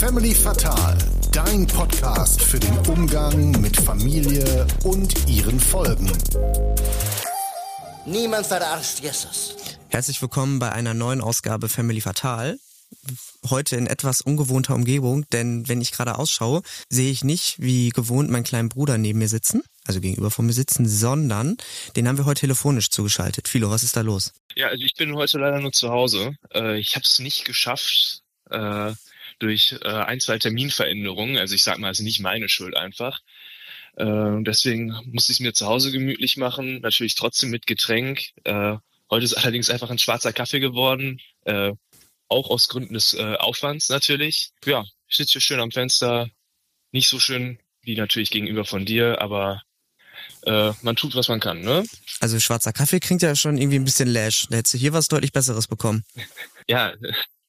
Family Fatal, dein Podcast für den Umgang mit Familie und ihren Folgen. Niemand verarscht Jesus. Herzlich willkommen bei einer neuen Ausgabe Family Fatal. Heute in etwas ungewohnter Umgebung, denn wenn ich gerade ausschaue, sehe ich nicht wie gewohnt meinen kleinen Bruder neben mir sitzen, also gegenüber von mir sitzen, sondern den haben wir heute telefonisch zugeschaltet. Philo, was ist da los? Ja, also ich bin heute leider nur zu Hause. Äh, ich habe es nicht geschafft, äh, durch äh, ein, zwei Terminveränderungen. Also ich sag mal, es ist nicht meine Schuld einfach. Äh, deswegen musste ich es mir zu Hause gemütlich machen, natürlich trotzdem mit Getränk. Äh, heute ist allerdings einfach ein schwarzer Kaffee geworden, äh, auch aus Gründen des äh, Aufwands natürlich. Ja, ich sitze hier schön am Fenster, nicht so schön wie natürlich gegenüber von dir, aber äh, man tut, was man kann, ne? Also schwarzer Kaffee klingt ja schon irgendwie ein bisschen lash. Da hättest du hier was deutlich Besseres bekommen. Ja,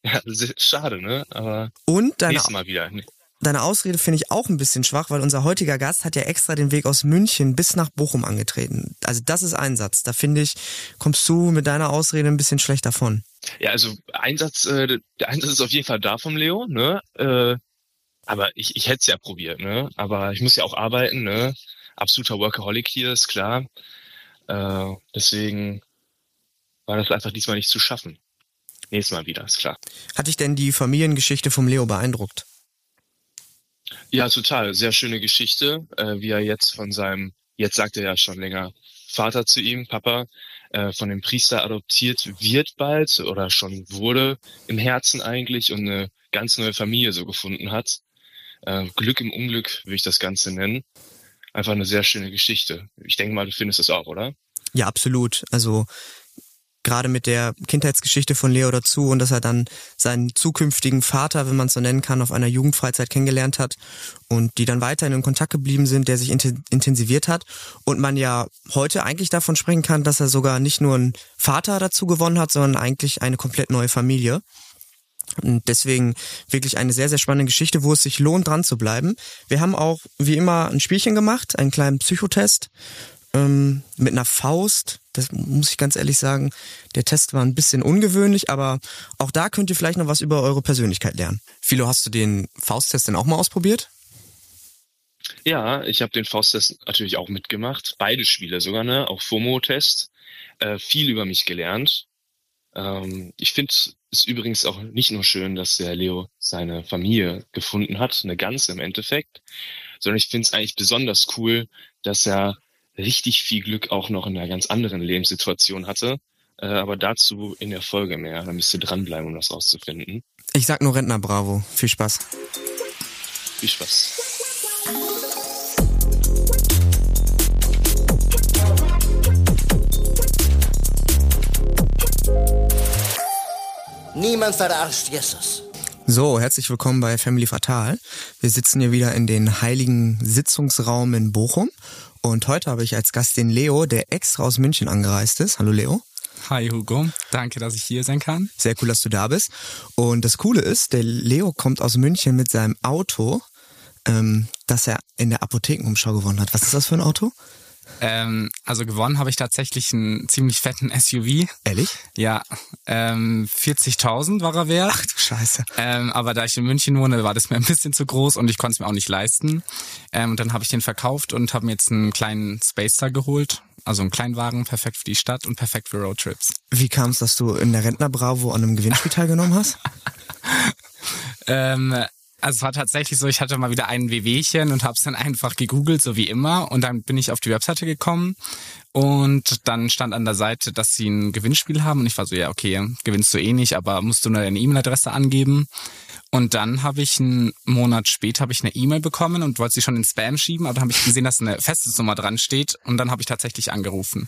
ja, schade, ne? Aber Und deine, nächstes Mal wieder. deine Ausrede finde ich auch ein bisschen schwach, weil unser heutiger Gast hat ja extra den Weg aus München bis nach Bochum angetreten. Also das ist Einsatz. Da finde ich, kommst du mit deiner Ausrede ein bisschen schlecht davon. Ja, also Einsatz, äh, der Einsatz ist auf jeden Fall da vom Leo, ne? Äh, aber ich, ich hätte es ja probiert, ne? Aber ich muss ja auch arbeiten, ne? Absoluter Workaholic hier, ist klar. Äh, deswegen war das einfach diesmal nicht zu schaffen. Nächstes Mal wieder, ist klar. Hat dich denn die Familiengeschichte vom Leo beeindruckt? Ja, total. Sehr schöne Geschichte, äh, wie er jetzt von seinem, jetzt sagt er ja schon länger, Vater zu ihm, Papa, äh, von dem Priester adoptiert wird bald oder schon wurde im Herzen eigentlich und eine ganz neue Familie so gefunden hat. Äh, Glück im Unglück würde ich das Ganze nennen. Einfach eine sehr schöne Geschichte. Ich denke mal, du findest es auch, oder? Ja, absolut. Also gerade mit der Kindheitsgeschichte von Leo dazu und dass er dann seinen zukünftigen Vater, wenn man es so nennen kann, auf einer Jugendfreizeit kennengelernt hat und die dann weiterhin in Kontakt geblieben sind, der sich inten- intensiviert hat und man ja heute eigentlich davon sprechen kann, dass er sogar nicht nur einen Vater dazu gewonnen hat, sondern eigentlich eine komplett neue Familie. Und deswegen wirklich eine sehr, sehr spannende Geschichte, wo es sich lohnt, dran zu bleiben. Wir haben auch, wie immer, ein Spielchen gemacht, einen kleinen Psychotest ähm, mit einer Faust. Das muss ich ganz ehrlich sagen. Der Test war ein bisschen ungewöhnlich, aber auch da könnt ihr vielleicht noch was über eure Persönlichkeit lernen. Philo, hast du den Fausttest denn auch mal ausprobiert? Ja, ich habe den Fausttest natürlich auch mitgemacht. Beide Spiele sogar, ne? Auch FOMO-Test. Äh, viel über mich gelernt. Ähm, ich finde es übrigens auch nicht nur schön, dass der Leo seine Familie gefunden hat, eine ganze im Endeffekt, sondern ich finde es eigentlich besonders cool, dass er richtig viel Glück auch noch in einer ganz anderen Lebenssituation hatte. Äh, aber dazu in der Folge mehr. Da müsst ihr dranbleiben, um das rauszufinden. Ich sag nur Rentner Bravo. Viel Spaß. Viel Spaß. Niemand verarscht Jesus. So, herzlich willkommen bei Family Fatal. Wir sitzen hier wieder in den heiligen Sitzungsraum in Bochum. Und heute habe ich als Gast den Leo, der extra aus München angereist ist. Hallo Leo. Hi Hugo, danke, dass ich hier sein kann. Sehr cool, dass du da bist. Und das Coole ist, der Leo kommt aus München mit seinem Auto, ähm, das er in der Apothekenumschau gewonnen hat. Was ist das für ein Auto? Ähm, also gewonnen habe ich tatsächlich einen ziemlich fetten SUV. Ehrlich? Ja, ähm, 40.000 war er wert. Ach du Scheiße. Ähm, aber da ich in München wohne, war das mir ein bisschen zu groß und ich konnte es mir auch nicht leisten. Ähm, und dann habe ich den verkauft und habe mir jetzt einen kleinen Spacer geholt. Also einen Kleinwagen, perfekt für die Stadt und perfekt für Roadtrips. Wie kam es, dass du in der Rentner Bravo an einem Gewinnspiel teilgenommen hast? Ähm, also es war tatsächlich so, ich hatte mal wieder ein Wehwehchen und habe es dann einfach gegoogelt, so wie immer. Und dann bin ich auf die Webseite gekommen und dann stand an der Seite, dass sie ein Gewinnspiel haben. Und ich war so, ja, okay, gewinnst du eh nicht, aber musst du nur deine E-Mail-Adresse angeben. Und dann habe ich einen Monat später habe ich eine E-Mail bekommen und wollte sie schon in Spam schieben, aber dann habe ich gesehen, dass eine Festnetznummer dran steht und dann habe ich tatsächlich angerufen.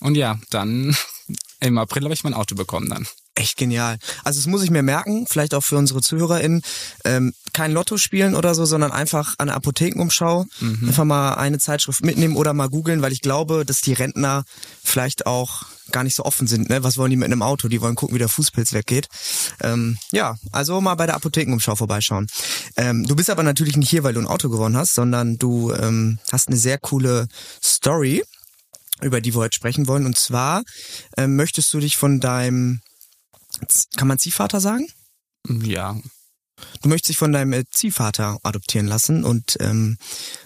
Und ja, dann im April habe ich mein Auto bekommen dann. Echt genial. Also das muss ich mir merken, vielleicht auch für unsere ZuhörerInnen, ähm, kein Lotto spielen oder so, sondern einfach an der Apothekenumschau einfach mal eine Zeitschrift mitnehmen oder mal googeln, weil ich glaube, dass die Rentner vielleicht auch gar nicht so offen sind. Ne? Was wollen die mit einem Auto? Die wollen gucken, wie der Fußpilz weggeht. Ähm, ja, also mal bei der Apothekenumschau vorbeischauen. Ähm, du bist aber natürlich nicht hier, weil du ein Auto gewonnen hast, sondern du ähm, hast eine sehr coole Story, über die wir heute sprechen wollen. Und zwar ähm, möchtest du dich von deinem, kann man Ziehvater sagen? Ja, Du möchtest dich von deinem äh, Ziehvater adoptieren lassen und ähm,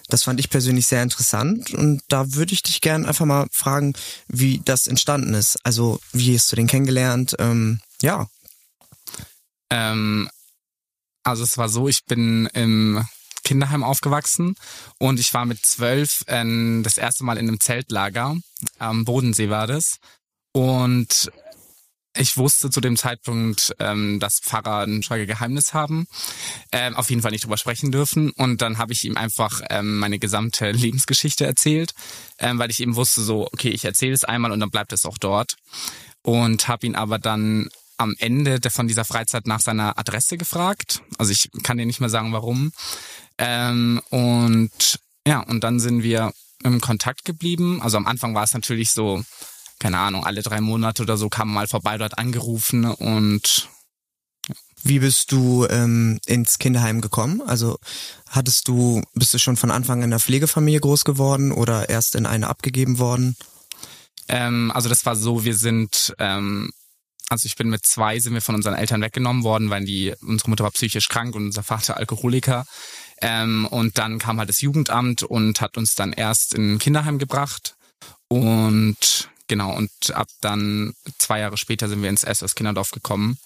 das fand ich persönlich sehr interessant und da würde ich dich gerne einfach mal fragen, wie das entstanden ist. Also wie hast du den kennengelernt? Ähm, ja. Ähm, also es war so, ich bin im Kinderheim aufgewachsen und ich war mit zwölf äh, das erste Mal in einem Zeltlager. Am Bodensee war das. Und ich wusste zu dem Zeitpunkt, ähm, dass Pfarrer ein Schweigegeheimnis haben, ähm, auf jeden Fall nicht drüber sprechen dürfen. Und dann habe ich ihm einfach ähm, meine gesamte Lebensgeschichte erzählt, ähm, weil ich eben wusste, so, okay, ich erzähle es einmal und dann bleibt es auch dort. Und habe ihn aber dann am Ende von dieser Freizeit nach seiner Adresse gefragt. Also ich kann dir nicht mehr sagen, warum. Ähm, und ja, und dann sind wir im Kontakt geblieben. Also am Anfang war es natürlich so, keine Ahnung, alle drei Monate oder so kam mal vorbei, dort angerufen und wie bist du ähm, ins Kinderheim gekommen? Also hattest du, bist du schon von Anfang in einer Pflegefamilie groß geworden oder erst in eine abgegeben worden? Ähm, also das war so, wir sind, ähm, also ich bin mit zwei, sind wir von unseren Eltern weggenommen worden, weil die, unsere Mutter war psychisch krank und unser Vater Alkoholiker. Ähm, und dann kam halt das Jugendamt und hat uns dann erst in ein Kinderheim gebracht. Und genau, und ab dann zwei Jahre später sind wir ins SOS Kinderdorf gekommen.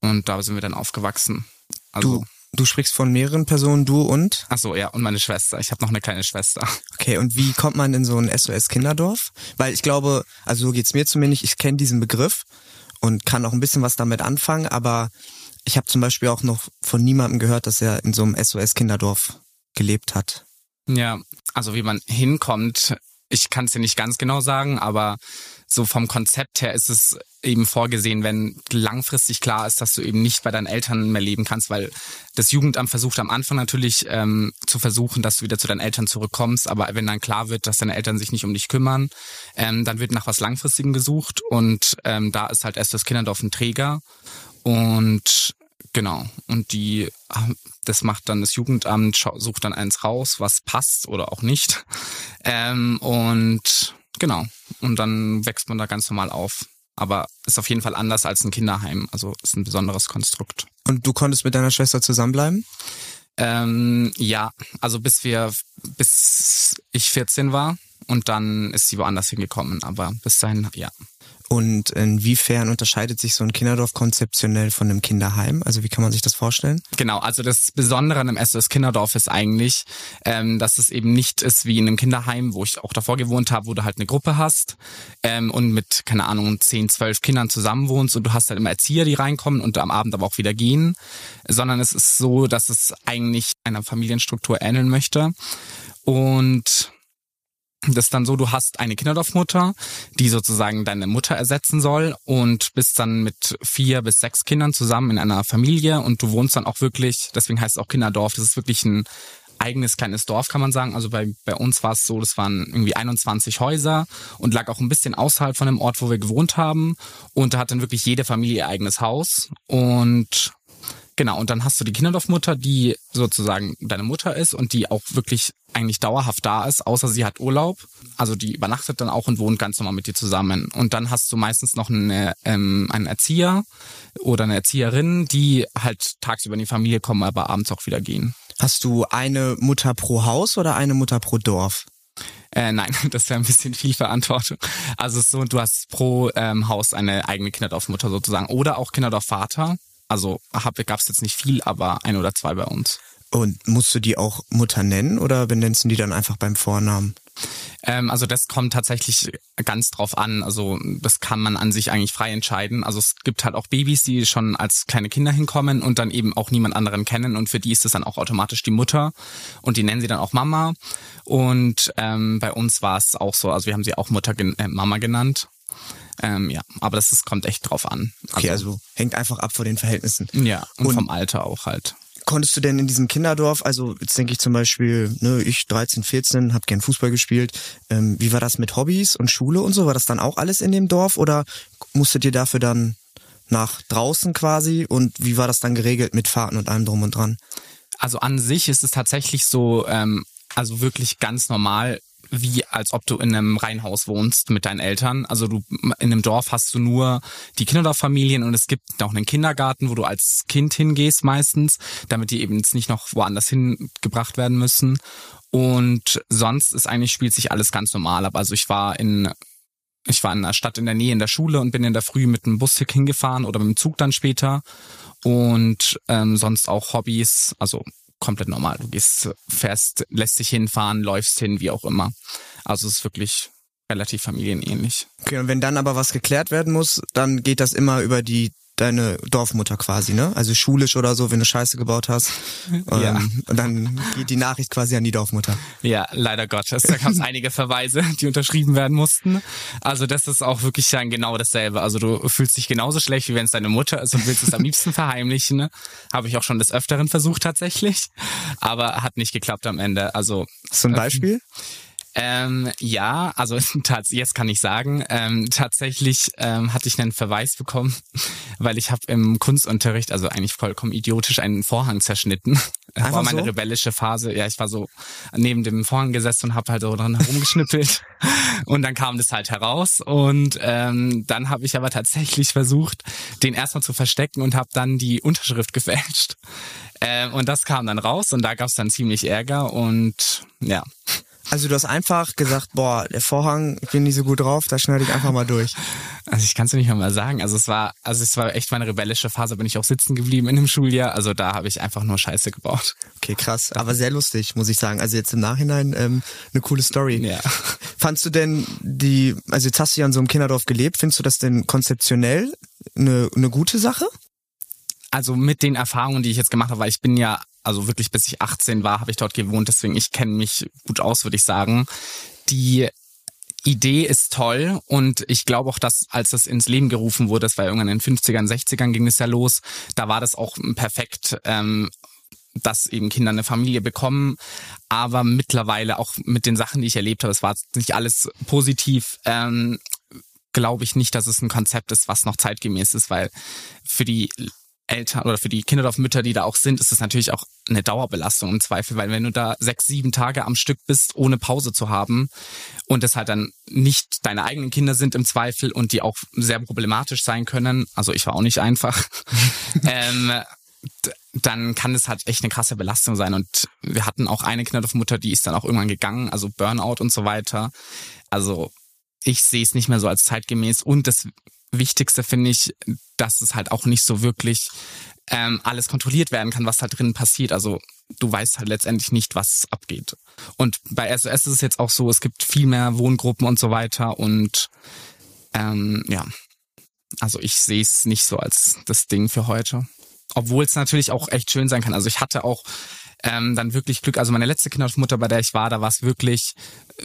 Und da sind wir dann aufgewachsen. Also, du, du sprichst von mehreren Personen, du und? Ach so, ja, und meine Schwester. Ich habe noch eine kleine Schwester. Okay, und wie kommt man in so ein SOS Kinderdorf? Weil ich glaube, also so geht's mir zumindest, ich kenne diesen Begriff und kann auch ein bisschen was damit anfangen, aber ich habe zum Beispiel auch noch von niemandem gehört, dass er in so einem SOS Kinderdorf gelebt hat. Ja, also wie man hinkommt, ich kann es dir nicht ganz genau sagen, aber so vom Konzept her ist es eben vorgesehen, wenn langfristig klar ist, dass du eben nicht bei deinen Eltern mehr leben kannst, weil das Jugendamt versucht am Anfang natürlich ähm, zu versuchen, dass du wieder zu deinen Eltern zurückkommst, aber wenn dann klar wird, dass deine Eltern sich nicht um dich kümmern, ähm, dann wird nach was Langfristigem gesucht. Und ähm, da ist halt erst das Kinderdorf ein Träger. Und Genau. Und die, das macht dann das Jugendamt, sucht dann eins raus, was passt oder auch nicht. Ähm, und genau. Und dann wächst man da ganz normal auf. Aber ist auf jeden Fall anders als ein Kinderheim. Also ist ein besonderes Konstrukt. Und du konntest mit deiner Schwester zusammenbleiben? Ähm, ja, also bis wir, bis ich 14 war und dann ist sie woanders hingekommen. Aber bis dahin, ja. Und inwiefern unterscheidet sich so ein Kinderdorf konzeptionell von einem Kinderheim? Also wie kann man sich das vorstellen? Genau, also das Besondere an einem SOS Kinderdorf ist eigentlich, ähm, dass es eben nicht ist wie in einem Kinderheim, wo ich auch davor gewohnt habe, wo du halt eine Gruppe hast ähm, und mit, keine Ahnung, 10, 12 Kindern zusammenwohnst und du hast halt immer Erzieher, die reinkommen und am Abend aber auch wieder gehen, sondern es ist so, dass es eigentlich einer Familienstruktur ähneln möchte. Und das ist dann so, du hast eine Kinderdorfmutter, die sozusagen deine Mutter ersetzen soll und bist dann mit vier bis sechs Kindern zusammen in einer Familie und du wohnst dann auch wirklich, deswegen heißt es auch Kinderdorf, das ist wirklich ein eigenes kleines Dorf, kann man sagen. Also bei, bei uns war es so, das waren irgendwie 21 Häuser und lag auch ein bisschen außerhalb von dem Ort, wo wir gewohnt haben. Und da hat dann wirklich jede Familie ihr eigenes Haus. Und Genau, und dann hast du die Kinderdorfmutter, die sozusagen deine Mutter ist und die auch wirklich eigentlich dauerhaft da ist, außer sie hat Urlaub. Also die übernachtet dann auch und wohnt ganz normal mit dir zusammen. Und dann hast du meistens noch eine, ähm, einen Erzieher oder eine Erzieherin, die halt tagsüber in die Familie kommen, aber abends auch wieder gehen. Hast du eine Mutter pro Haus oder eine Mutter pro Dorf? Äh, nein, das wäre ein bisschen viel Verantwortung. Also so, du hast pro ähm, Haus eine eigene Kinderdorfmutter sozusagen oder auch Kinderdorfvater. Also gab es jetzt nicht viel, aber ein oder zwei bei uns. Und musst du die auch Mutter nennen oder benennst du die dann einfach beim Vornamen? Ähm, also das kommt tatsächlich ganz drauf an. Also das kann man an sich eigentlich frei entscheiden. Also es gibt halt auch Babys, die schon als kleine Kinder hinkommen und dann eben auch niemand anderen kennen und für die ist es dann auch automatisch die Mutter und die nennen sie dann auch Mama. Und ähm, bei uns war es auch so. Also wir haben sie auch Mutter äh, Mama genannt. Ähm, ja, aber das ist, kommt echt drauf an. Also, okay, also hängt einfach ab von den Verhältnissen. Ja, und, und vom Alter auch halt. Konntest du denn in diesem Kinderdorf, also jetzt denke ich zum Beispiel, ne, ich 13, 14, hab gern Fußball gespielt. Ähm, wie war das mit Hobbys und Schule und so? War das dann auch alles in dem Dorf oder musstet ihr dafür dann nach draußen quasi? Und wie war das dann geregelt mit Fahrten und allem drum und dran? Also an sich ist es tatsächlich so, ähm, also wirklich ganz normal wie als ob du in einem Reihenhaus wohnst mit deinen Eltern. Also du in einem Dorf hast du nur die Kinderdorffamilien und es gibt auch einen Kindergarten, wo du als Kind hingehst meistens, damit die eben jetzt nicht noch woanders hingebracht werden müssen. Und sonst ist eigentlich spielt sich alles ganz normal ab. Also ich war in ich war in einer Stadt in der Nähe in der Schule und bin in der Früh mit dem Bus hingefahren oder mit dem Zug dann später. Und ähm, sonst auch Hobbys, also komplett normal. Du gehst, fährst, lässt dich hinfahren, läufst hin, wie auch immer. Also es ist wirklich relativ familienähnlich. Okay, und wenn dann aber was geklärt werden muss, dann geht das immer über die deine Dorfmutter quasi, ne? Also schulisch oder so, wenn du Scheiße gebaut hast. Ja. Ähm, und dann geht die Nachricht quasi an die Dorfmutter. Ja, leider Gottes. Da gab es einige Verweise, die unterschrieben werden mussten. Also das ist auch wirklich dann genau dasselbe. Also du fühlst dich genauso schlecht, wie wenn es deine Mutter ist und willst es am liebsten verheimlichen. Habe ich auch schon des Öfteren versucht tatsächlich. Aber hat nicht geklappt am Ende. Also So ein Beispiel? Ähm, ja, also jetzt kann ich sagen, ähm, tatsächlich ähm, hatte ich einen Verweis bekommen, weil ich habe im Kunstunterricht, also eigentlich vollkommen idiotisch, einen Vorhang zerschnitten. Das Einfach war meine so? rebellische Phase. Ja, ich war so neben dem Vorhang gesessen und habe halt so dran herumgeschnippelt. und dann kam das halt heraus. Und ähm, dann habe ich aber tatsächlich versucht, den erstmal zu verstecken und habe dann die Unterschrift gefälscht. Ähm, und das kam dann raus und da gab es dann ziemlich Ärger und ja. Also du hast einfach gesagt, boah, der Vorhang, ich bin nicht so gut drauf, da schneide ich einfach mal durch. Also ich kann es nicht mal sagen. Also es war, also es war echt meine rebellische Phase, bin ich auch sitzen geblieben in dem Schuljahr. Also da habe ich einfach nur Scheiße gebaut. Okay, krass. Aber sehr lustig, muss ich sagen. Also jetzt im Nachhinein ähm, eine coole Story. Ja. Fandst du denn die, also jetzt hast du ja in so einem Kinderdorf gelebt, findest du das denn konzeptionell eine, eine gute Sache? Also mit den Erfahrungen, die ich jetzt gemacht habe, weil ich bin ja, also wirklich bis ich 18 war, habe ich dort gewohnt, deswegen ich kenne mich gut aus, würde ich sagen. Die Idee ist toll und ich glaube auch, dass als das ins Leben gerufen wurde, das war irgendwann in den 50ern, 60ern ging es ja los, da war das auch perfekt, ähm, dass eben Kinder eine Familie bekommen, aber mittlerweile auch mit den Sachen, die ich erlebt habe, es war nicht alles positiv, ähm, glaube ich nicht, dass es ein Konzept ist, was noch zeitgemäß ist, weil für die Eltern oder für die Kinderdorfmütter, die da auch sind, ist es natürlich auch eine Dauerbelastung im Zweifel, weil wenn du da sechs, sieben Tage am Stück bist, ohne Pause zu haben und es halt dann nicht deine eigenen Kinder sind im Zweifel und die auch sehr problematisch sein können, also ich war auch nicht einfach, ähm, dann kann es halt echt eine krasse Belastung sein. Und wir hatten auch eine Kinderdorfmutter, die ist dann auch irgendwann gegangen, also Burnout und so weiter. Also ich sehe es nicht mehr so als zeitgemäß. Und das Wichtigste finde ich, dass es halt auch nicht so wirklich ähm, alles kontrolliert werden kann, was da drin passiert. Also du weißt halt letztendlich nicht, was abgeht. Und bei SOS ist es jetzt auch so, es gibt viel mehr Wohngruppen und so weiter. Und ähm, ja, also ich sehe es nicht so als das Ding für heute. Obwohl es natürlich auch echt schön sein kann. Also ich hatte auch ähm, dann wirklich Glück. Also meine letzte Kindermutter, bei der ich war, da war es wirklich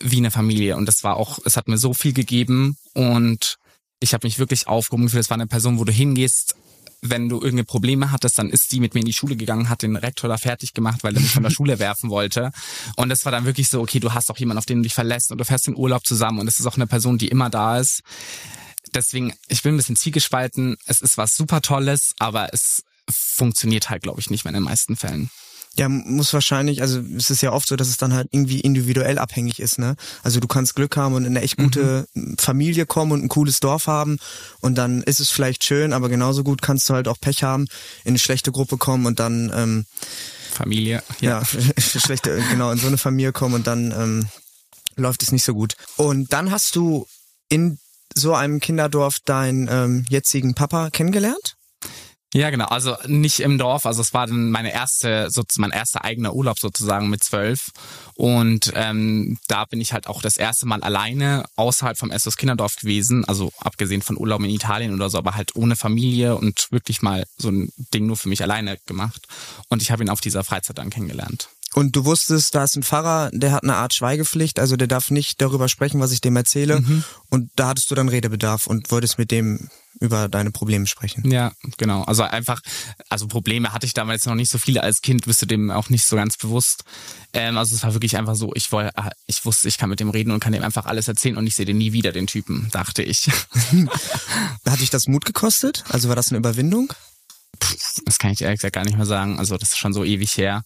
wie eine Familie. Und das war auch, es hat mir so viel gegeben und ich habe mich wirklich aufgehoben gefühlt. Es war eine Person, wo du hingehst, wenn du irgendeine Probleme hattest, dann ist die mit mir in die Schule gegangen, hat den Rektor da fertig gemacht, weil er mich von der Schule werfen wollte. Und das war dann wirklich so, okay, du hast auch jemanden, auf den du dich verlässt und du fährst in Urlaub zusammen und es ist auch eine Person, die immer da ist. Deswegen, ich bin ein bisschen zwiegespalten. Es ist was super Tolles, aber es funktioniert halt, glaube ich, nicht mehr in den meisten Fällen. Ja, muss wahrscheinlich, also es ist ja oft so, dass es dann halt irgendwie individuell abhängig ist, ne? Also du kannst Glück haben und in eine echt gute Familie kommen und ein cooles Dorf haben und dann ist es vielleicht schön, aber genauso gut kannst du halt auch Pech haben, in eine schlechte Gruppe kommen und dann ähm, Familie. ja, schlechte, genau, in so eine Familie kommen und dann ähm, läuft es nicht so gut. Und dann hast du in so einem Kinderdorf deinen ähm, jetzigen Papa kennengelernt? Ja, genau. Also nicht im Dorf. Also es war dann meine erste, so, mein erster eigener Urlaub sozusagen mit zwölf. Und ähm, da bin ich halt auch das erste Mal alleine außerhalb vom SOS Kinderdorf gewesen. Also abgesehen von Urlaub in Italien oder so, aber halt ohne Familie und wirklich mal so ein Ding nur für mich alleine gemacht. Und ich habe ihn auf dieser Freizeit dann kennengelernt. Und du wusstest, da ist ein Pfarrer, der hat eine Art Schweigepflicht, also der darf nicht darüber sprechen, was ich dem erzähle. Und da hattest du dann Redebedarf und wolltest mit dem über deine Probleme sprechen. Ja, genau. Also einfach, also Probleme hatte ich damals noch nicht so viele als Kind, bist du dem auch nicht so ganz bewusst. Ähm, also es war wirklich einfach so, ich wollte, ich wusste, ich kann mit dem reden und kann dem einfach alles erzählen und ich sehe den nie wieder, den Typen, dachte ich. Hat dich das Mut gekostet? Also war das eine Überwindung? Das kann ich ehrlich gesagt gar nicht mehr sagen. Also das ist schon so ewig her.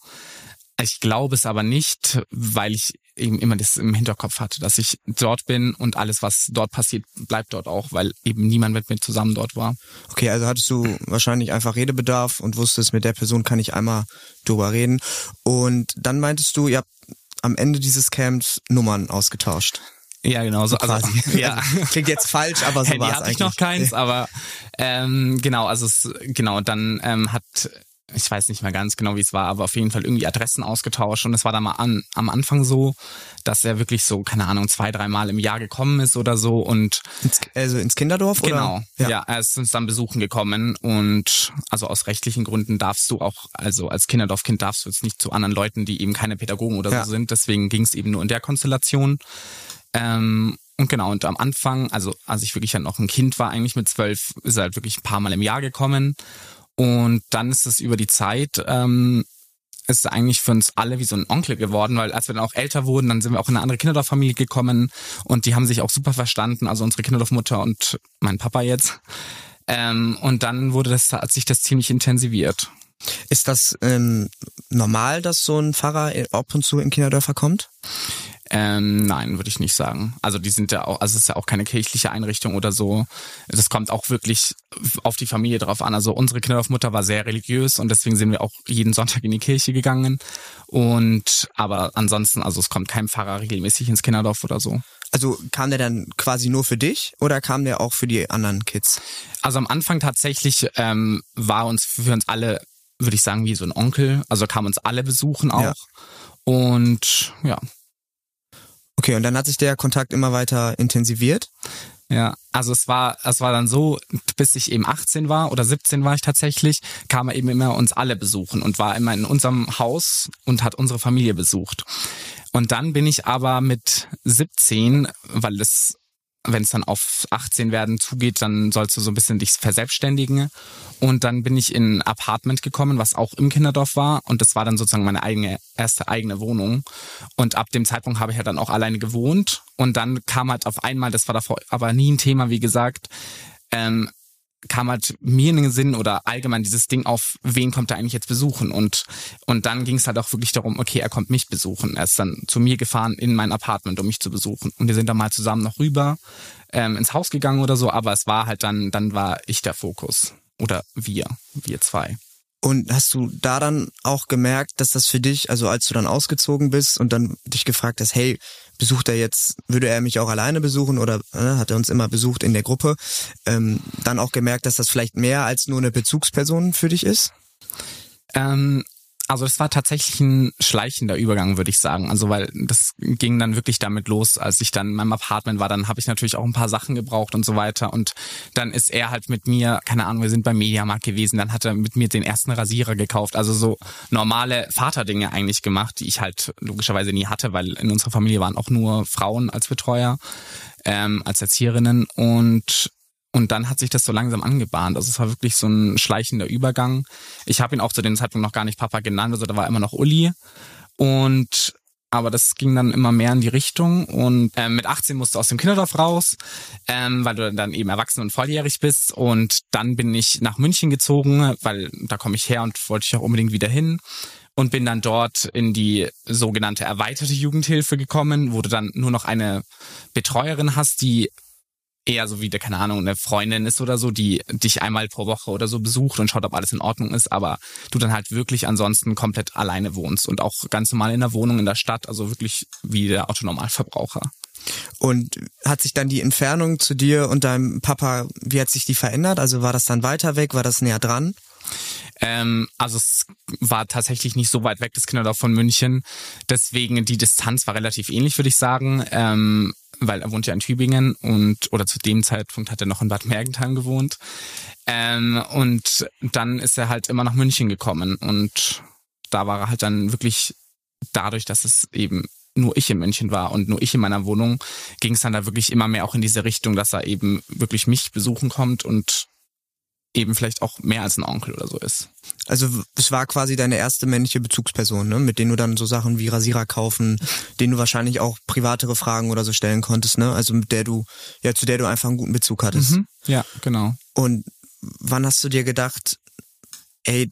Ich glaube es aber nicht, weil ich eben immer das im Hinterkopf hatte, dass ich dort bin und alles, was dort passiert, bleibt dort auch, weil eben niemand mit mir zusammen dort war. Okay, also hattest du wahrscheinlich einfach Redebedarf und wusstest, mit der Person kann ich einmal drüber reden. Und dann meintest du, ihr habt am Ende dieses Camps Nummern ausgetauscht. Ja, genau so. Also, ja. Klingt jetzt falsch, aber so war es hatte eigentlich. ich noch keins, aber ähm, genau, also es, genau, dann ähm, hat ich weiß nicht mehr ganz genau, wie es war, aber auf jeden Fall irgendwie Adressen ausgetauscht. Und es war dann mal an, am Anfang so, dass er wirklich so, keine Ahnung, zwei, dreimal im Jahr gekommen ist oder so. Und Ins, also ins Kinderdorf? genau, Oder? ja. Ja. er ist uns dann besuchen gekommen. Und also aus rechtlichen Gründen darfst du auch, also als Kinderdorfkind darfst du jetzt nicht zu anderen Leuten, die eben keine Pädagogen oder Ja. so sind. Deswegen ging es eben nur in der Konstellation. Ähm, und genau, und am Anfang, also als ich wirklich ja noch ein Kind war, eigentlich mit zwölf, ist er halt wirklich ein paar Mal im Jahr gekommen. Und dann ist es über die Zeit, ähm, ist eigentlich für uns alle wie so ein Onkel geworden, weil als wir dann auch älter wurden, dann sind wir auch in eine andere Kinderdorffamilie gekommen und die haben sich auch super verstanden, also unsere Kinderdorfmutter und mein Papa jetzt. Ähm, und dann wurde das, hat sich das ziemlich intensiviert. Ist das ähm, normal, dass so ein Pfarrer ab und zu in Kinderdörfer kommt? Ähm, nein, würde ich nicht sagen. Also die sind ja auch, also es ist ja auch keine kirchliche Einrichtung oder so. Das kommt auch wirklich auf die Familie drauf an. Also unsere Kinderdorfmutter war sehr religiös und deswegen sind wir auch jeden Sonntag in die Kirche gegangen. Und aber ansonsten, also es kommt kein Pfarrer regelmäßig ins Kinderdorf oder so. Also kam der dann quasi nur für dich oder kam der auch für die anderen Kids? Also am Anfang tatsächlich ähm, war uns für uns alle, würde ich sagen, wie so ein Onkel. Also kam uns alle besuchen auch. Ja. Und ja, Okay, und dann hat sich der Kontakt immer weiter intensiviert. Ja, also es war, es war dann so, bis ich eben 18 war oder 17 war ich tatsächlich, kam er eben immer uns alle besuchen und war immer in unserem Haus und hat unsere Familie besucht. Und dann bin ich aber mit 17, weil es, wenn es dann auf 18 werden zugeht, dann sollst du so ein bisschen dich verselbstständigen. Und dann bin ich in ein Apartment gekommen, was auch im Kinderdorf war. Und das war dann sozusagen meine eigene, erste eigene Wohnung. Und ab dem Zeitpunkt habe ich ja dann auch alleine gewohnt. Und dann kam halt auf einmal, das war davor aber nie ein Thema, wie gesagt, ähm, kam halt mir in den Sinn oder allgemein dieses Ding auf, wen kommt er eigentlich jetzt besuchen? Und, und dann ging es halt auch wirklich darum, okay, er kommt mich besuchen. Er ist dann zu mir gefahren in mein Apartment, um mich zu besuchen. Und wir sind dann mal zusammen noch rüber ähm, ins Haus gegangen oder so, aber es war halt dann, dann war ich der Fokus. Oder wir, wir zwei. Und hast du da dann auch gemerkt, dass das für dich, also als du dann ausgezogen bist und dann dich gefragt hast, hey, besucht er jetzt, würde er mich auch alleine besuchen oder äh, hat er uns immer besucht in der Gruppe, ähm, dann auch gemerkt, dass das vielleicht mehr als nur eine Bezugsperson für dich ist? Ähm, also es war tatsächlich ein schleichender Übergang, würde ich sagen. Also weil das ging dann wirklich damit los, als ich dann in meinem Apartment war, dann habe ich natürlich auch ein paar Sachen gebraucht und so weiter. Und dann ist er halt mit mir, keine Ahnung, wir sind beim Mediamarkt gewesen, dann hat er mit mir den ersten Rasierer gekauft. Also so normale Vaterdinge eigentlich gemacht, die ich halt logischerweise nie hatte, weil in unserer Familie waren auch nur Frauen als Betreuer, ähm, als Erzieherinnen. Und und dann hat sich das so langsam angebahnt. Also es war wirklich so ein schleichender Übergang. Ich habe ihn auch zu dem Zeitpunkt noch gar nicht Papa genannt, also da war immer noch Uli. Und aber das ging dann immer mehr in die Richtung. Und ähm, mit 18 musst du aus dem Kinderdorf raus, ähm, weil du dann eben erwachsen und volljährig bist. Und dann bin ich nach München gezogen, weil da komme ich her und wollte ich auch unbedingt wieder hin. Und bin dann dort in die sogenannte erweiterte Jugendhilfe gekommen, wo du dann nur noch eine Betreuerin hast, die eher so wie, der, keine Ahnung, eine Freundin ist oder so, die dich einmal pro Woche oder so besucht und schaut, ob alles in Ordnung ist, aber du dann halt wirklich ansonsten komplett alleine wohnst und auch ganz normal in der Wohnung in der Stadt, also wirklich wie der Autonormalverbraucher. Und hat sich dann die Entfernung zu dir und deinem Papa, wie hat sich die verändert? Also war das dann weiter weg, war das näher dran? Ähm, also es war tatsächlich nicht so weit weg, das Kinderdorf von München. Deswegen die Distanz war relativ ähnlich, würde ich sagen. Ähm, weil er wohnt ja in Tübingen und oder zu dem Zeitpunkt hat er noch in Bad Mergentheim gewohnt. Ähm, und dann ist er halt immer nach München gekommen und da war er halt dann wirklich dadurch, dass es eben nur ich in München war und nur ich in meiner Wohnung, ging es dann da wirklich immer mehr auch in diese Richtung, dass er eben wirklich mich besuchen kommt und eben vielleicht auch mehr als ein Onkel oder so ist. Also es war quasi deine erste männliche Bezugsperson, ne? mit denen du dann so Sachen wie Rasierer kaufen, denen du wahrscheinlich auch privatere Fragen oder so stellen konntest, ne? Also mit der du, ja, zu der du einfach einen guten Bezug hattest. Mhm. Ja, genau. Und wann hast du dir gedacht, ey,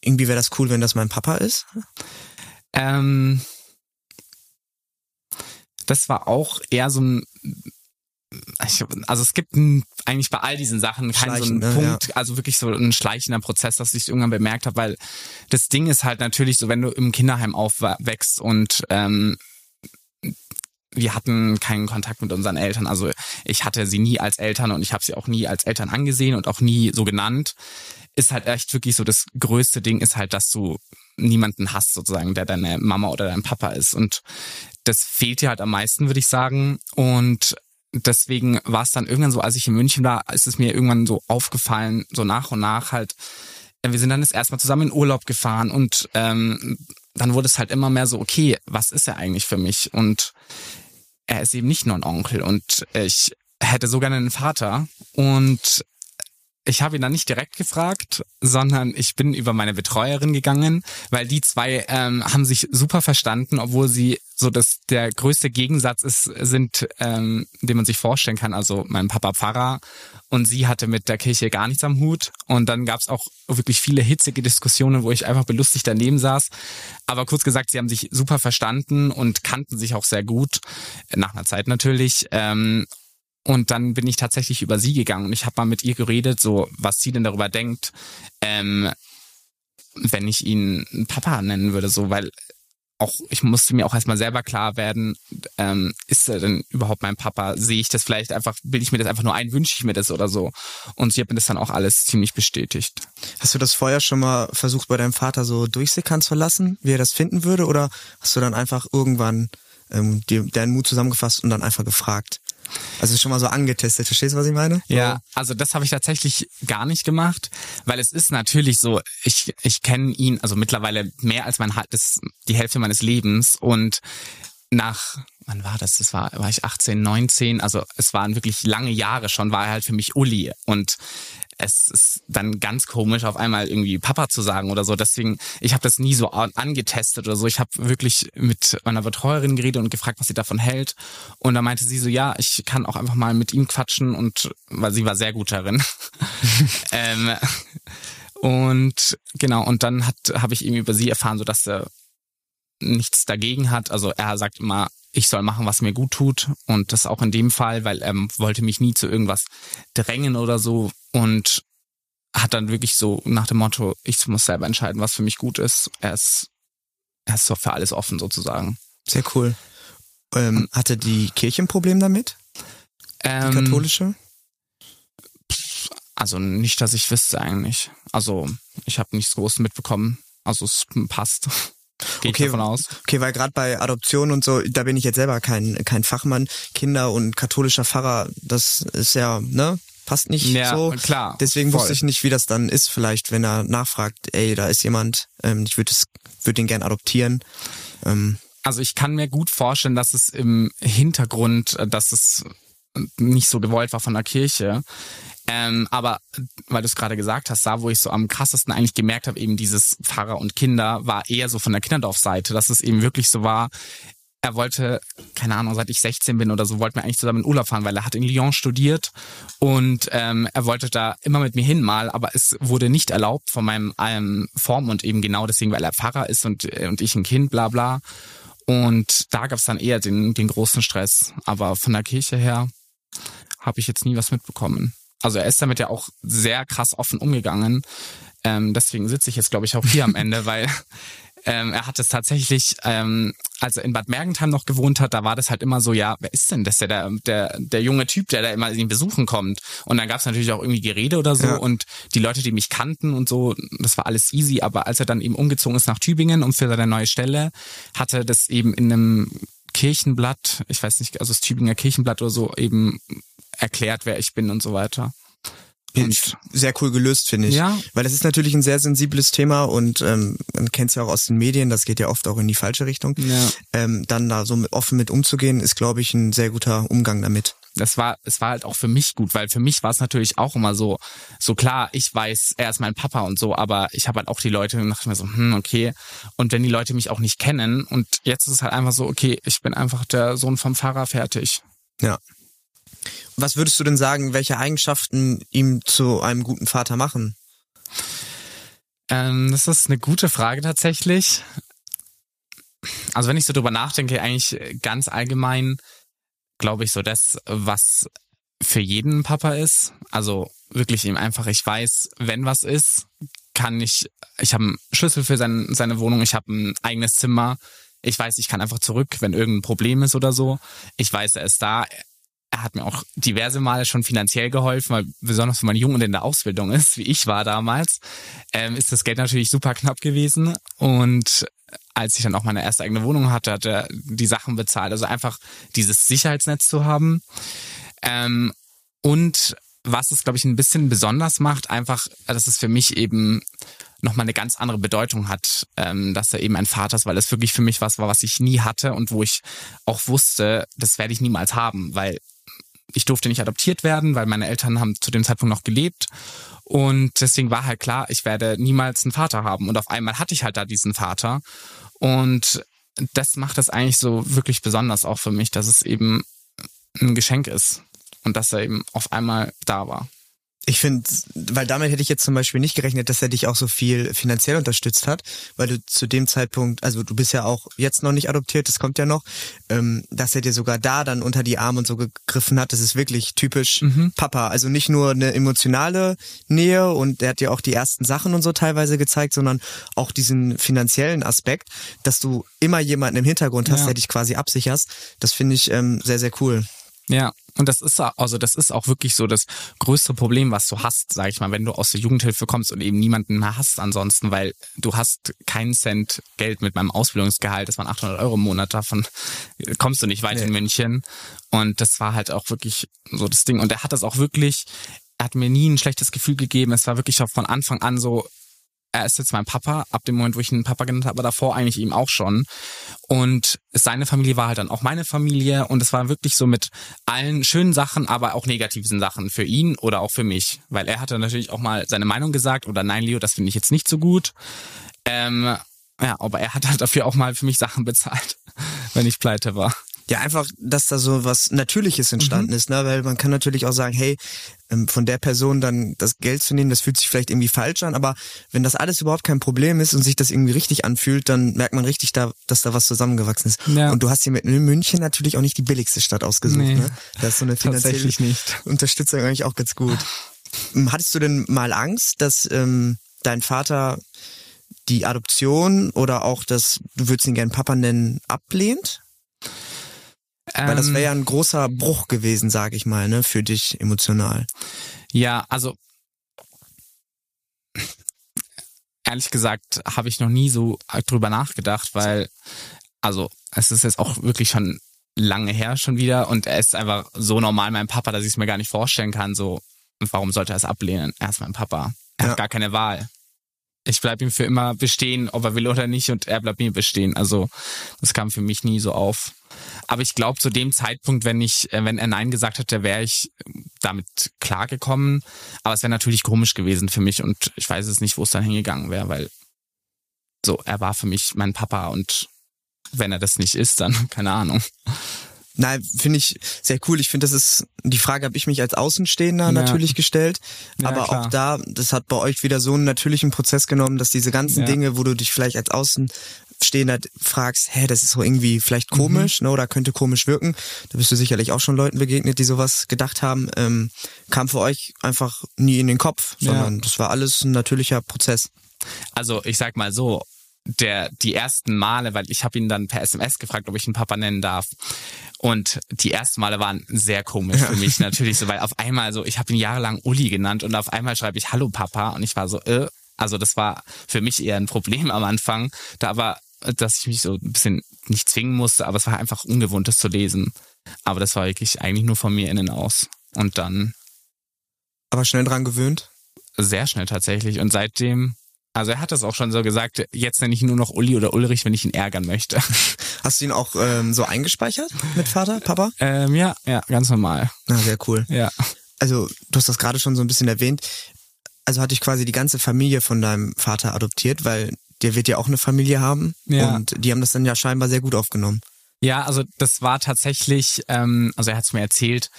irgendwie wäre das cool, wenn das mein Papa ist? Ähm, das war auch eher so ein also es gibt ein, eigentlich bei all diesen Sachen keinen so einen ne? Punkt, also wirklich so ein schleichender Prozess, dass ich irgendwann bemerkt habe, weil das Ding ist halt natürlich so, wenn du im Kinderheim aufwächst und ähm, wir hatten keinen Kontakt mit unseren Eltern. Also ich hatte sie nie als Eltern und ich habe sie auch nie als Eltern angesehen und auch nie so genannt. Ist halt echt wirklich so das größte Ding ist halt, dass du niemanden hast sozusagen, der deine Mama oder dein Papa ist. Und das fehlt dir halt am meisten, würde ich sagen. Und deswegen war es dann irgendwann so, als ich in München war, ist es mir irgendwann so aufgefallen, so nach und nach halt. Wir sind dann das erstmal zusammen in Urlaub gefahren und ähm, dann wurde es halt immer mehr so, okay, was ist er eigentlich für mich? Und er ist eben nicht nur ein Onkel und ich hätte so gerne einen Vater und ich habe ihn dann nicht direkt gefragt, sondern ich bin über meine Betreuerin gegangen, weil die zwei ähm, haben sich super verstanden, obwohl sie so dass der größte Gegensatz ist, sind, ähm, den man sich vorstellen kann. Also mein Papa Pfarrer und sie hatte mit der Kirche gar nichts am Hut. Und dann gab es auch wirklich viele hitzige Diskussionen, wo ich einfach belustigt daneben saß. Aber kurz gesagt, sie haben sich super verstanden und kannten sich auch sehr gut, nach einer Zeit natürlich. Ähm, und dann bin ich tatsächlich über sie gegangen und ich habe mal mit ihr geredet, so was sie denn darüber denkt, ähm, wenn ich ihn Papa nennen würde, so weil auch ich musste mir auch erstmal selber klar werden, ähm, ist er denn überhaupt mein Papa? Sehe ich das vielleicht einfach, bilde ich mir das einfach nur ein, wünsche ich mir das oder so? Und sie hat mir das dann auch alles ziemlich bestätigt. Hast du das vorher schon mal versucht, bei deinem Vater so durchsickern zu lassen, wie er das finden würde? Oder hast du dann einfach irgendwann ähm, dir deinen Mut zusammengefasst und dann einfach gefragt? Also schon mal so angetestet, verstehst du, was ich meine? Ja, also das habe ich tatsächlich gar nicht gemacht, weil es ist natürlich so, ich, ich kenne ihn, also mittlerweile mehr als mein das, die Hälfte meines Lebens und nach, wann war das? Das war, war ich 18, 19, also es waren wirklich lange Jahre schon, war er halt für mich Uli und es ist dann ganz komisch, auf einmal irgendwie Papa zu sagen oder so. Deswegen, ich habe das nie so angetestet oder so. Ich habe wirklich mit meiner Betreuerin geredet und gefragt, was sie davon hält. Und da meinte sie so, ja, ich kann auch einfach mal mit ihm quatschen und weil sie war sehr gut darin. ähm, und genau, und dann hat habe ich eben über sie erfahren, so dass er nichts dagegen hat. Also er sagt immer, ich soll machen, was mir gut tut. Und das auch in dem Fall, weil er wollte mich nie zu irgendwas drängen oder so. Und hat dann wirklich so nach dem Motto, ich muss selber entscheiden, was für mich gut ist. Er ist, er ist so für alles offen sozusagen. Sehr cool. Ähm, hatte die Kirche ein Problem damit? Die Ähm, katholische? Also nicht, dass ich wüsste eigentlich. Also ich habe nichts Großes mitbekommen. Also es passt. Gehe Okay. davon aus. Okay, weil gerade bei Adoption und so, da bin ich jetzt selber kein, kein Fachmann. Kinder und katholischer Pfarrer, das ist ja, ne? Passt nicht Ja, so. klar, Deswegen voll. wusste ich nicht, wie das dann ist, vielleicht, wenn er nachfragt, ey, da ist jemand, ähm, ich würde würd den gern adoptieren. Ähm, Also ich kann mir gut vorstellen, dass es im Hintergrund, äh, dass es nicht so gewollt war von der Kirche. Ähm, aber weil du es gerade gesagt hast, da wo ich so am krassesten eigentlich gemerkt habe, eben dieses Pfarrer und Kinder, war eher so von der Kinderdorfseite, dass es eben wirklich so war, er wollte, keine Ahnung, seit ich 16 bin oder so, wollten wir eigentlich zusammen in Urlaub fahren, weil er hat in Lyon studiert und ähm, er wollte da immer mit mir hin mal, aber es wurde nicht erlaubt von meinem ähm, Vormund eben genau deswegen, weil er Pfarrer ist und, äh, und ich ein Kind, bla bla. Und da gab es dann eher den, den großen Stress. Aber von der Kirche her habe ich jetzt nie was mitbekommen. Also er ist damit ja auch sehr krass offen umgegangen. Ähm, deswegen sitze ich jetzt, glaube ich, auch hier am Ende, weil ähm, er hat es tatsächlich, ähm, als er in Bad Mergentheim noch gewohnt hat, da war das halt immer so, ja, wer ist denn das, der, der, der, der junge Typ, der da immer ihn besuchen kommt? Und dann gab es natürlich auch irgendwie Gerede oder so Ja. und die Leute, die mich kannten und so, das war alles easy, aber als er dann eben umgezogen ist nach Tübingen und für seine neue Stelle, hatte das eben in einem Kirchenblatt, ich weiß nicht, also das Tübinger Kirchenblatt oder so, eben erklärt, wer ich bin und so weiter. Und sehr cool gelöst, finde ich. Ja. Weil das ist natürlich ein sehr sensibles Thema und ähm, man kennt es ja auch aus den Medien, das geht ja oft auch in die falsche Richtung. Ja. Ähm, dann da so mit, offen mit umzugehen, ist, glaube ich, ein sehr guter Umgang damit. das war, es war halt auch für mich gut, weil für mich war es natürlich auch immer so, so klar, ich weiß, er ist mein Papa und so, aber ich habe halt auch die Leute und dachte mir so, hm, okay. Und wenn die Leute mich auch nicht kennen und jetzt ist es halt einfach so, okay, ich bin einfach der Sohn vom Pfarrer, fertig. Ja. Was würdest du denn sagen, welche Eigenschaften ihm zu einem guten Vater machen? Ähm, das ist eine gute Frage tatsächlich. also wenn ich so drüber nachdenke, eigentlich ganz allgemein, glaube ich so das, was für jeden Papa ist. Also wirklich ihm einfach, ich weiß, wenn was ist, kann ich, ich habe einen Schlüssel für sein, seine Wohnung, ich habe ein eigenes Zimmer. Ich weiß, ich kann einfach zurück, wenn irgendein Problem ist oder so. Ich weiß, er ist da. Er hat mir auch diverse Male schon finanziell geholfen, weil besonders wenn man jung und in der Ausbildung ist, wie ich war damals, ähm, ist das Geld natürlich super knapp gewesen. Und als ich dann auch meine erste eigene Wohnung hatte, hat er die Sachen bezahlt. Also einfach dieses Sicherheitsnetz zu haben. Ähm, und was es, glaube ich, ein bisschen besonders macht, einfach, dass es für mich eben nochmal eine ganz andere Bedeutung hat, ähm, dass er eben ein Vater ist, weil es wirklich für mich was war, was ich nie hatte und wo ich auch wusste, das werde ich niemals haben, weil ich durfte nicht adoptiert werden, weil meine Eltern haben zu dem Zeitpunkt noch gelebt. Und deswegen war halt klar, ich werde niemals einen Vater haben. Und auf einmal hatte ich halt da diesen Vater. Und das macht es eigentlich so wirklich besonders auch für mich, dass es eben ein Geschenk ist und dass er eben auf einmal da war. Ich finde, weil damit hätte ich jetzt zum Beispiel nicht gerechnet, dass er dich auch so viel finanziell unterstützt hat, weil du zu dem Zeitpunkt, also du bist ja auch jetzt noch nicht adoptiert, das kommt ja noch, ähm, dass er dir sogar da dann unter die Arme und so gegriffen hat, das ist wirklich typisch mhm. Papa. Also nicht nur eine emotionale Nähe und er hat dir auch die ersten Sachen und so teilweise gezeigt, sondern auch diesen finanziellen Aspekt, dass du immer jemanden im Hintergrund hast, ja. der dich quasi absicherst. Das finde ich ähm, sehr, sehr cool. Ja, und das ist also das ist auch wirklich so das größte Problem, was du hast, sag ich mal, wenn du aus der Jugendhilfe kommst und eben niemanden mehr hast ansonsten, weil du hast keinen Cent Geld mit meinem Ausbildungsgehalt, das waren 800 Euro im Monat, davon kommst du nicht weit nee. in München. Und das war halt auch wirklich so das Ding. Und er hat das auch wirklich, er hat mir nie ein schlechtes Gefühl gegeben. Es war wirklich auch von Anfang an so, er ist jetzt mein Papa, ab dem Moment, wo ich ihn Papa genannt habe, aber davor eigentlich ihm auch schon. Und seine Familie war halt dann auch meine Familie und es war wirklich so mit allen schönen Sachen, aber auch negativen Sachen für ihn oder auch für mich. Weil er hatte natürlich auch mal seine Meinung gesagt oder nein, Leo, das finde ich jetzt nicht so gut. Ähm, ja, aber er hat halt dafür auch mal für mich Sachen bezahlt, wenn ich pleite war. Ja, einfach, dass da so was Natürliches entstanden mhm. ist, ne? Weil man kann natürlich auch sagen, hey, ähm, von der Person dann das Geld zu nehmen, das fühlt sich vielleicht irgendwie falsch an, aber wenn das alles überhaupt kein Problem ist und sich das irgendwie richtig anfühlt, dann merkt man richtig, da, dass da was zusammengewachsen ist. Ja. Und du hast hier mit München natürlich auch nicht die billigste Stadt ausgesucht, nee, ne? Da ist so eine finanzielle Unterstützung eigentlich auch ganz gut. Ähm, hattest du denn mal Angst, dass ähm, dein Vater die Adoption oder auch das, du würdest ihn gern Papa nennen, ablehnt? Weil das wäre ja ein großer Bruch gewesen, sag ich mal, ne, für dich emotional. Ja, also ehrlich gesagt habe ich noch nie so drüber nachgedacht, weil also es ist jetzt auch wirklich schon lange her schon wieder und er ist einfach so normal mein Papa, dass ich es mir gar nicht vorstellen kann. So, warum sollte er es ablehnen? Er ist mein Papa. Er ja. hat gar keine Wahl ich bleib ihm für immer bestehen, ob er will oder nicht, und er bleibt mir bestehen. Also das kam für mich nie so auf. Aber ich glaube, zu dem Zeitpunkt, wenn ich, äh, wenn er Nein gesagt hätte, wäre ich damit klargekommen. Aber es wäre natürlich komisch gewesen für mich und ich weiß es nicht, wo es dann hingegangen wäre, weil so, er war für mich mein Papa und wenn er das nicht ist, dann keine Ahnung. Nein, finde ich sehr cool. Ich finde, das ist, die Frage habe ich mich als Außenstehender ja. natürlich gestellt. Ja, aber klar. auch da, das hat bei euch wieder so einen natürlichen Prozess genommen, dass diese ganzen ja. Dinge, wo du dich vielleicht als Außenstehender fragst, hä, das ist so irgendwie vielleicht mhm. komisch, mhm. ne, oder könnte komisch wirken. Da bist du sicherlich auch schon Leuten begegnet, die sowas gedacht haben. Ähm, kam für euch einfach nie in den Kopf, sondern das war alles ein natürlicher Prozess. Also ich sag mal so, der die ersten Male, weil ich habe ihn dann per SMS gefragt, ob ich ihn Papa nennen darf. Und die ersten Male waren sehr komisch für mich natürlich, so weil auf einmal so, ich habe ihn jahrelang Uli genannt und auf einmal schreibe ich Hallo Papa und ich war so, äh, also das war für mich eher ein Problem am Anfang, da aber, dass ich mich so ein bisschen nicht zwingen musste, aber es war einfach ungewohnt, das zu lesen. Aber das war wirklich eigentlich nur von mir innen aus. Und dann. Aber schnell dran gewöhnt? Sehr schnell tatsächlich. Und seitdem also er hat das auch schon so gesagt, jetzt nenne ich ihn nur noch Uli oder Ulrich, wenn ich ihn ärgern möchte. Hast du ihn auch ähm, so eingespeichert mit Vater, Papa? Ähm, ja, ja, ganz normal. Na, sehr cool. Ja. Also du hast das gerade schon so ein bisschen erwähnt. Also hatte ich quasi die ganze Familie von deinem Vater adoptiert, weil der wird ja auch eine Familie haben. Ja. Und die haben das dann ja scheinbar sehr gut aufgenommen. Ja, also das war tatsächlich, ähm, also er hat es mir erzählt,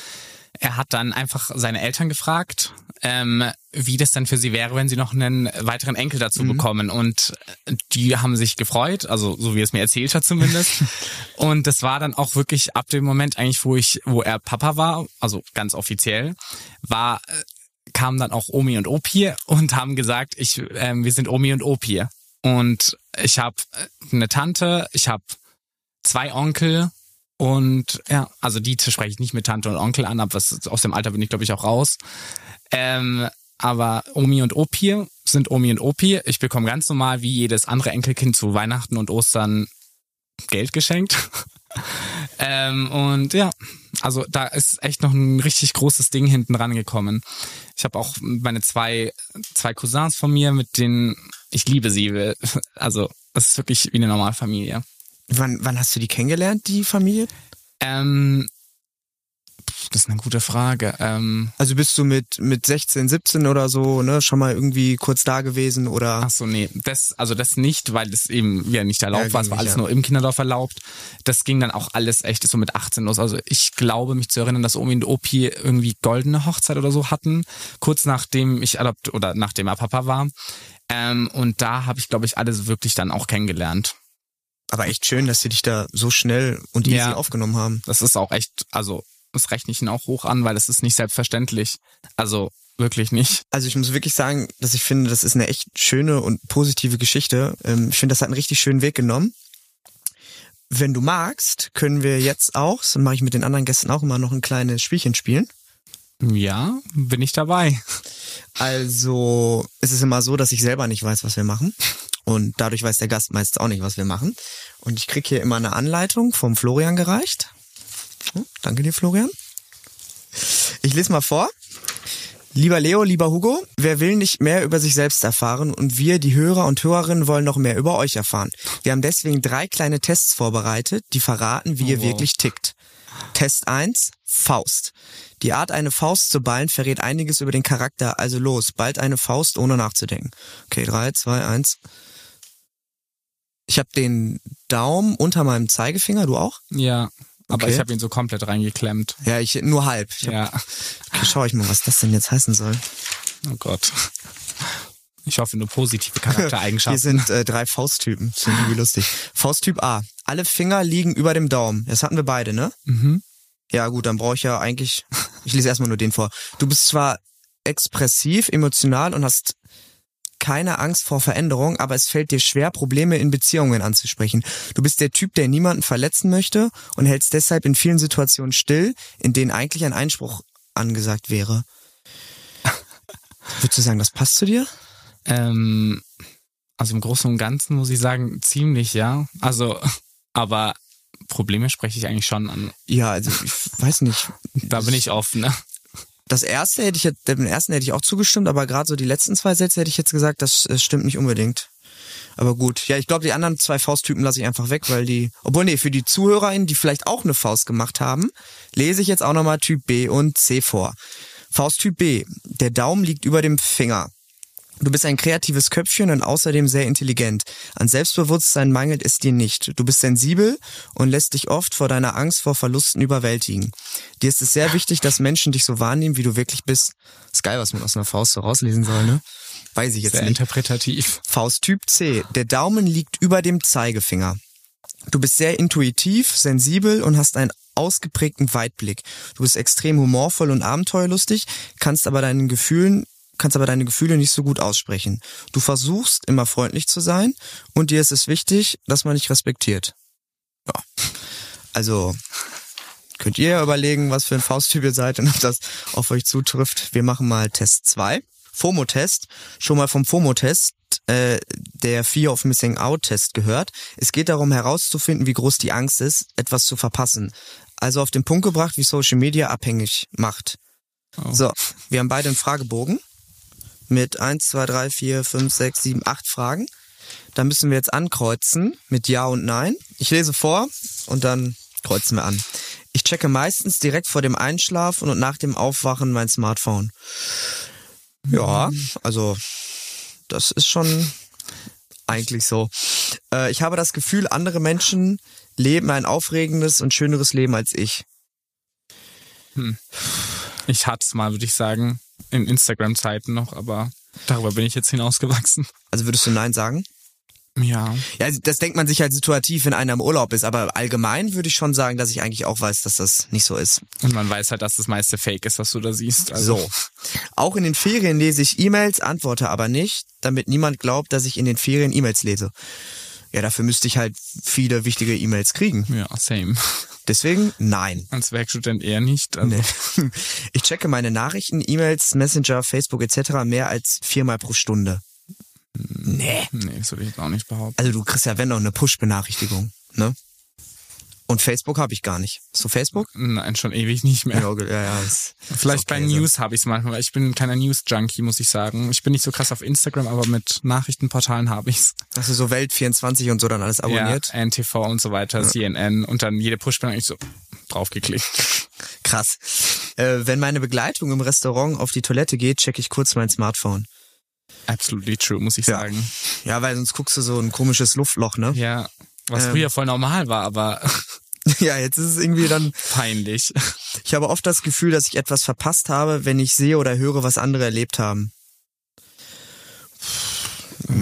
er hat dann einfach seine Eltern gefragt, ähm, wie das dann für sie wäre, wenn sie noch einen weiteren Enkel dazu Mhm. bekommen. Und die haben sich gefreut, also so wie er es mir erzählt hat zumindest. und das war dann auch wirklich ab dem Moment eigentlich, wo ich, wo er Papa war, also ganz offiziell, war äh, kamen dann auch Omi und Opi und haben gesagt, ich, ähm, wir sind Omi und Opi. Und ich habe eine Tante, ich habe zwei Onkel und ja, also die spreche ich nicht mit Tante und Onkel an, aber was, aus dem Alter bin ich glaube ich auch raus. Ähm, aber Omi und Opi sind Omi und Opi. Ich bekomme ganz normal wie jedes andere Enkelkind zu Weihnachten und Ostern Geld geschenkt. ähm, und ja, also da ist echt noch ein richtig großes Ding hinten rangekommen. Ich habe auch meine zwei, zwei Cousins von mir, mit denen ich liebe sie. Also es ist wirklich wie eine normale Familie. Wann, wann hast du die kennengelernt, die Familie? Ähm, das ist eine gute Frage. Ähm, Also bist du mit, mit 16, 17 oder so, ne, schon mal irgendwie kurz da gewesen oder? Ach so, nee, das, also das nicht, weil das eben wieder nicht erlaubt Ja, war. Es war alles ja. nur im Kinderdorf erlaubt. Das ging dann auch alles echt so mit 18 los. Also ich glaube, mich zu erinnern, dass Omi und Opi irgendwie goldene Hochzeit oder so hatten, kurz nachdem ich adopt oder nachdem er Papa war. Ähm, und da habe ich, glaube ich, alles wirklich dann auch kennengelernt. Aber echt schön, dass sie dich da so schnell und easy Ja. aufgenommen haben. Das ist auch echt, also das rechne ich ihnen auch hoch an, weil das ist nicht selbstverständlich. Also wirklich nicht. Also ich muss wirklich sagen, dass ich finde, das ist eine echt schöne und positive Geschichte. Ähm, Ich finde, das hat einen richtig schönen Weg genommen. Wenn du magst, können wir jetzt auch, das mache ich mit den anderen Gästen auch immer noch ein kleines Spielchen spielen. Ja, bin ich dabei. Also es ist immer so, dass ich selber nicht weiß, was wir machen. Und dadurch weiß der Gast meistens auch nicht, was wir machen. Und ich krieg hier immer eine Anleitung vom Florian gereicht. Hm, Danke dir, Florian. Ich lese mal vor. Lieber Leo, lieber Hugo, wer will nicht mehr über sich selbst erfahren und wir, die Hörer und Hörerinnen, wollen noch mehr über euch erfahren. Wir haben deswegen drei kleine Tests vorbereitet, die verraten, wie ihr wow. wirklich tickt. Test 1, Faust. Die Art, eine Faust zu ballen, verrät einiges über den Charakter. Also los, bald eine Faust, ohne nachzudenken. Okay, 3, 2, 1. Ich habe den Daumen unter meinem Zeigefinger, du auch? Ja. Aber Okay. ich habe ihn so komplett reingeklemmt. Ja, ich nur halb. Ich hab, Ja. Okay, schau ich mal, was das denn jetzt heißen soll. Oh Gott. Ich hoffe nur positive Hier Charaktereigenschaften. sind äh, drei Fausttypen. Das ich irgendwie lustig. Fausttyp A. Alle Finger liegen über dem Daumen. Das hatten wir beide, ne? Mhm. Ja, gut, dann brauche ich ja eigentlich. Ich lese erstmal nur den vor. Du bist zwar expressiv, emotional und hast keine Angst vor Veränderung, aber es fällt dir schwer, Probleme in Beziehungen anzusprechen. Du bist der Typ, der niemanden verletzen möchte und hältst deshalb in vielen Situationen still, in denen eigentlich ein Einspruch angesagt wäre. Würdest du sagen, das passt zu dir? Ähm, also im Großen und Ganzen muss ich sagen, ziemlich, ja. Also, aber Probleme spreche ich eigentlich schon an. Ja, also ich weiß nicht. Da bin ich offen, ne? Das erste hätte ich jetzt, dem ersten hätte ich auch zugestimmt, aber gerade so die letzten zwei Sätze hätte ich jetzt gesagt, das äh, stimmt nicht unbedingt. Aber gut, ja, ich glaube, die anderen zwei Fausttypen lasse ich einfach weg, weil die, obwohl nee, für die ZuhörerInnen, die vielleicht auch eine Faust gemacht haben, lese ich jetzt auch nochmal Typ B und C vor. Fausttyp B, der Daumen liegt über dem Finger. Du bist ein kreatives Köpfchen und außerdem sehr intelligent. An Selbstbewusstsein mangelt es dir nicht. Du bist sensibel und lässt dich oft vor deiner Angst vor Verlusten überwältigen. Dir ist es sehr wichtig, dass Menschen dich so wahrnehmen, wie du wirklich bist. Ist geil, was man aus einer Faust so rauslesen soll, ne? Weiß ich jetzt Sehr nicht. interpretativ. Fausttyp C. Der Daumen liegt über dem Zeigefinger. Du bist sehr intuitiv, sensibel und hast einen ausgeprägten Weitblick. Du bist extrem humorvoll und abenteuerlustig, kannst aber deinen Gefühlen kannst aber deine Gefühle nicht so gut aussprechen. Du versuchst immer freundlich zu sein und dir ist es wichtig, dass man dich respektiert. Ja. Also könnt ihr ja überlegen, was für ein Fausttyp ihr seid und ob das auf euch zutrifft. Wir machen mal Test 2. FOMO-Test. Schon mal vom FOMO-Test, äh, der Fear of Missing Out-Test gehört. Es geht darum herauszufinden, wie groß die Angst ist, etwas zu verpassen. Also auf den Punkt gebracht, wie Social Media abhängig macht. Oh. So, wir haben beide einen Fragebogen mit 1, 2, 3, 4, 5, 6, 7, 8 Fragen. Da müssen wir jetzt ankreuzen mit Ja und Nein. Ich lese vor und dann kreuzen wir an. Ich checke meistens direkt vor dem Einschlafen und nach dem Aufwachen mein Smartphone. Ja, also das ist schon eigentlich so. Äh, ich habe das Gefühl, andere Menschen leben ein aufregendes und schöneres Leben als ich. Ich hatte es mal, würde ich sagen, in Instagram-Zeiten noch, aber darüber bin ich jetzt hinausgewachsen. Also würdest du Nein sagen? Ja. Ja, das denkt man sich halt situativ, wenn einer im Urlaub ist, aber allgemein würde ich schon sagen, dass ich eigentlich auch weiß, dass das nicht so ist. Und man weiß halt, dass das meiste Fake ist, was du da siehst. Also, So. Auch in den Ferien lese ich E-Mails, antworte aber nicht, damit niemand glaubt, dass ich in den Ferien E-Mails lese. Ja, dafür müsste ich halt viele wichtige E-Mails kriegen. Ja, same. Deswegen nein. Als Werkstudent eher nicht. Also, Nee. Ich checke meine Nachrichten, E-Mails, Messenger, Facebook etc. mehr als viermal pro Stunde. Nee. Nee, das würde ich jetzt auch nicht behaupten. Also du kriegst ja wenn noch eine Push-Benachrichtigung, ne? Und Facebook habe ich gar nicht. Hast du Facebook? Nein, schon ewig nicht mehr. Ja, ja, ja. Vielleicht okay, bei so. News habe ich es manchmal, weil ich bin ein kleiner News-Junkie, muss ich sagen. Ich bin nicht so krass auf Instagram, aber mit Nachrichtenportalen habe ich's. Hast du so Welt24 und so dann alles abonniert? Ja, NTV und so weiter, CNN und dann jede push ich so draufgeklickt. Krass. Äh, wenn meine Begleitung im Restaurant auf die Toilette geht, checke ich kurz mein Smartphone. Absolutely true, muss ich sagen. Ja, weil sonst guckst du so ein komisches Luftloch, ne? Ja, was Ähm. früher voll normal war, aber Ja, jetzt ist es irgendwie dann. peinlich. Ich habe oft das Gefühl, dass ich etwas verpasst habe, wenn ich sehe oder höre, was andere erlebt haben.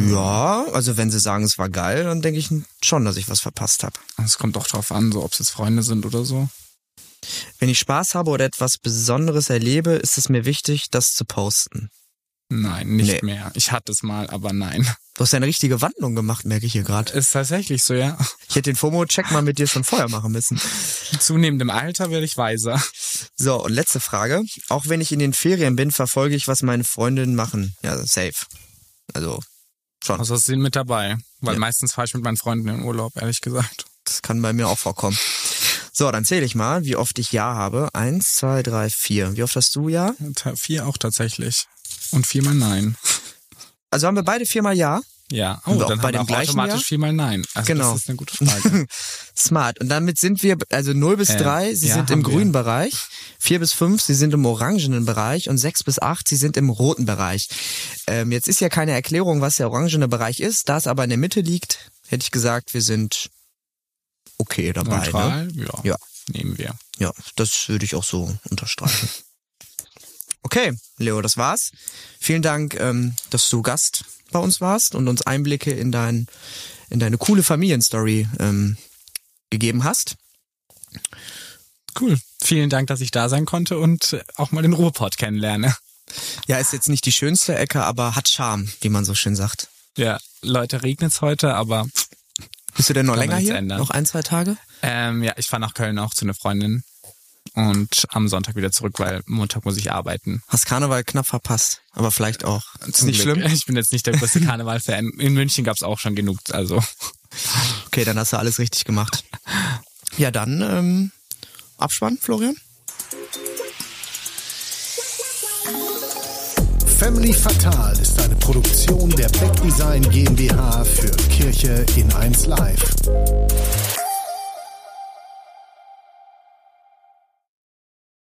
Ja, also wenn sie sagen, es war geil, dann denke ich schon, dass ich was verpasst habe. Es kommt doch drauf an, so ob es jetzt Freunde sind oder so. Wenn ich Spaß habe oder etwas Besonderes erlebe, ist es mir wichtig, das zu posten. Nein, nicht Nee. mehr. Ich hatte es mal, aber nein. Du hast eine richtige Wandlung gemacht, merke ich hier gerade. Ist tatsächlich so, ja. Ich hätte den FOMO-Check mal mit dir schon vorher machen müssen. Zunehmend im Alter werde ich weiser. So, und letzte Frage. Auch wenn ich in den Ferien bin, verfolge ich, was meine Freundinnen machen. Ja, safe. Also, schon. Also sie sind mit dabei. Weil Ja. meistens fahre ich mit meinen Freunden in Urlaub, ehrlich gesagt. Das kann bei mir auch vorkommen. So, dann zähle ich mal, wie oft ich Ja habe. Eins, zwei, drei, vier. Wie oft hast du Ja? Vier auch tatsächlich. Und viermal nein. Also haben wir beide viermal Ja? Ja, oh, Und auch dann bei dem gleichen automatisch Jahr? viermal nein. Also Genau. das ist eine gute Frage. Smart. Und damit sind wir, also 0 bis Äh, 3, sie ja, sind im haben wir. grünen Bereich. 4 bis 5, sie sind im orangenen Bereich. Und 6 bis 8, sie sind im roten Bereich. Ähm, jetzt ist ja keine Erklärung, was der orangene Bereich ist. Da es aber in der Mitte liegt, hätte ich gesagt, wir sind okay dabei. Ne? Neutral, ja. Ja. Nehmen wir. Ja, das würde ich auch so unterstreichen. Okay, Leo, das war's. Vielen Dank, ähm, dass du Gast bei uns warst und uns Einblicke in dein in deine coole Familienstory ähm, gegeben hast. Cool. Vielen Dank, dass ich da sein konnte und auch mal den Ruhrpott kennenlerne. Ja, ist jetzt nicht die schönste Ecke, aber hat Charme, wie man so schön sagt. Ja, Leute, regnet's heute, aber Bist du denn noch länger hier? ändern. Noch ein, zwei Tage? ähm, ja, ich fahre nach Köln auch zu einer Freundin und am Sonntag wieder zurück, weil Montag muss ich arbeiten. Hast Karneval knapp verpasst, aber vielleicht auch. Ist nicht Glück. schlimm. Ich bin jetzt nicht der größte Karneval-Fan. In München gab's auch schon genug, also Okay, dann hast du alles richtig gemacht. Ja, dann ähm, Abspann, Florian. Family Fatal ist eine Produktion der Beck Design GmbH für Kirche in 1 Live.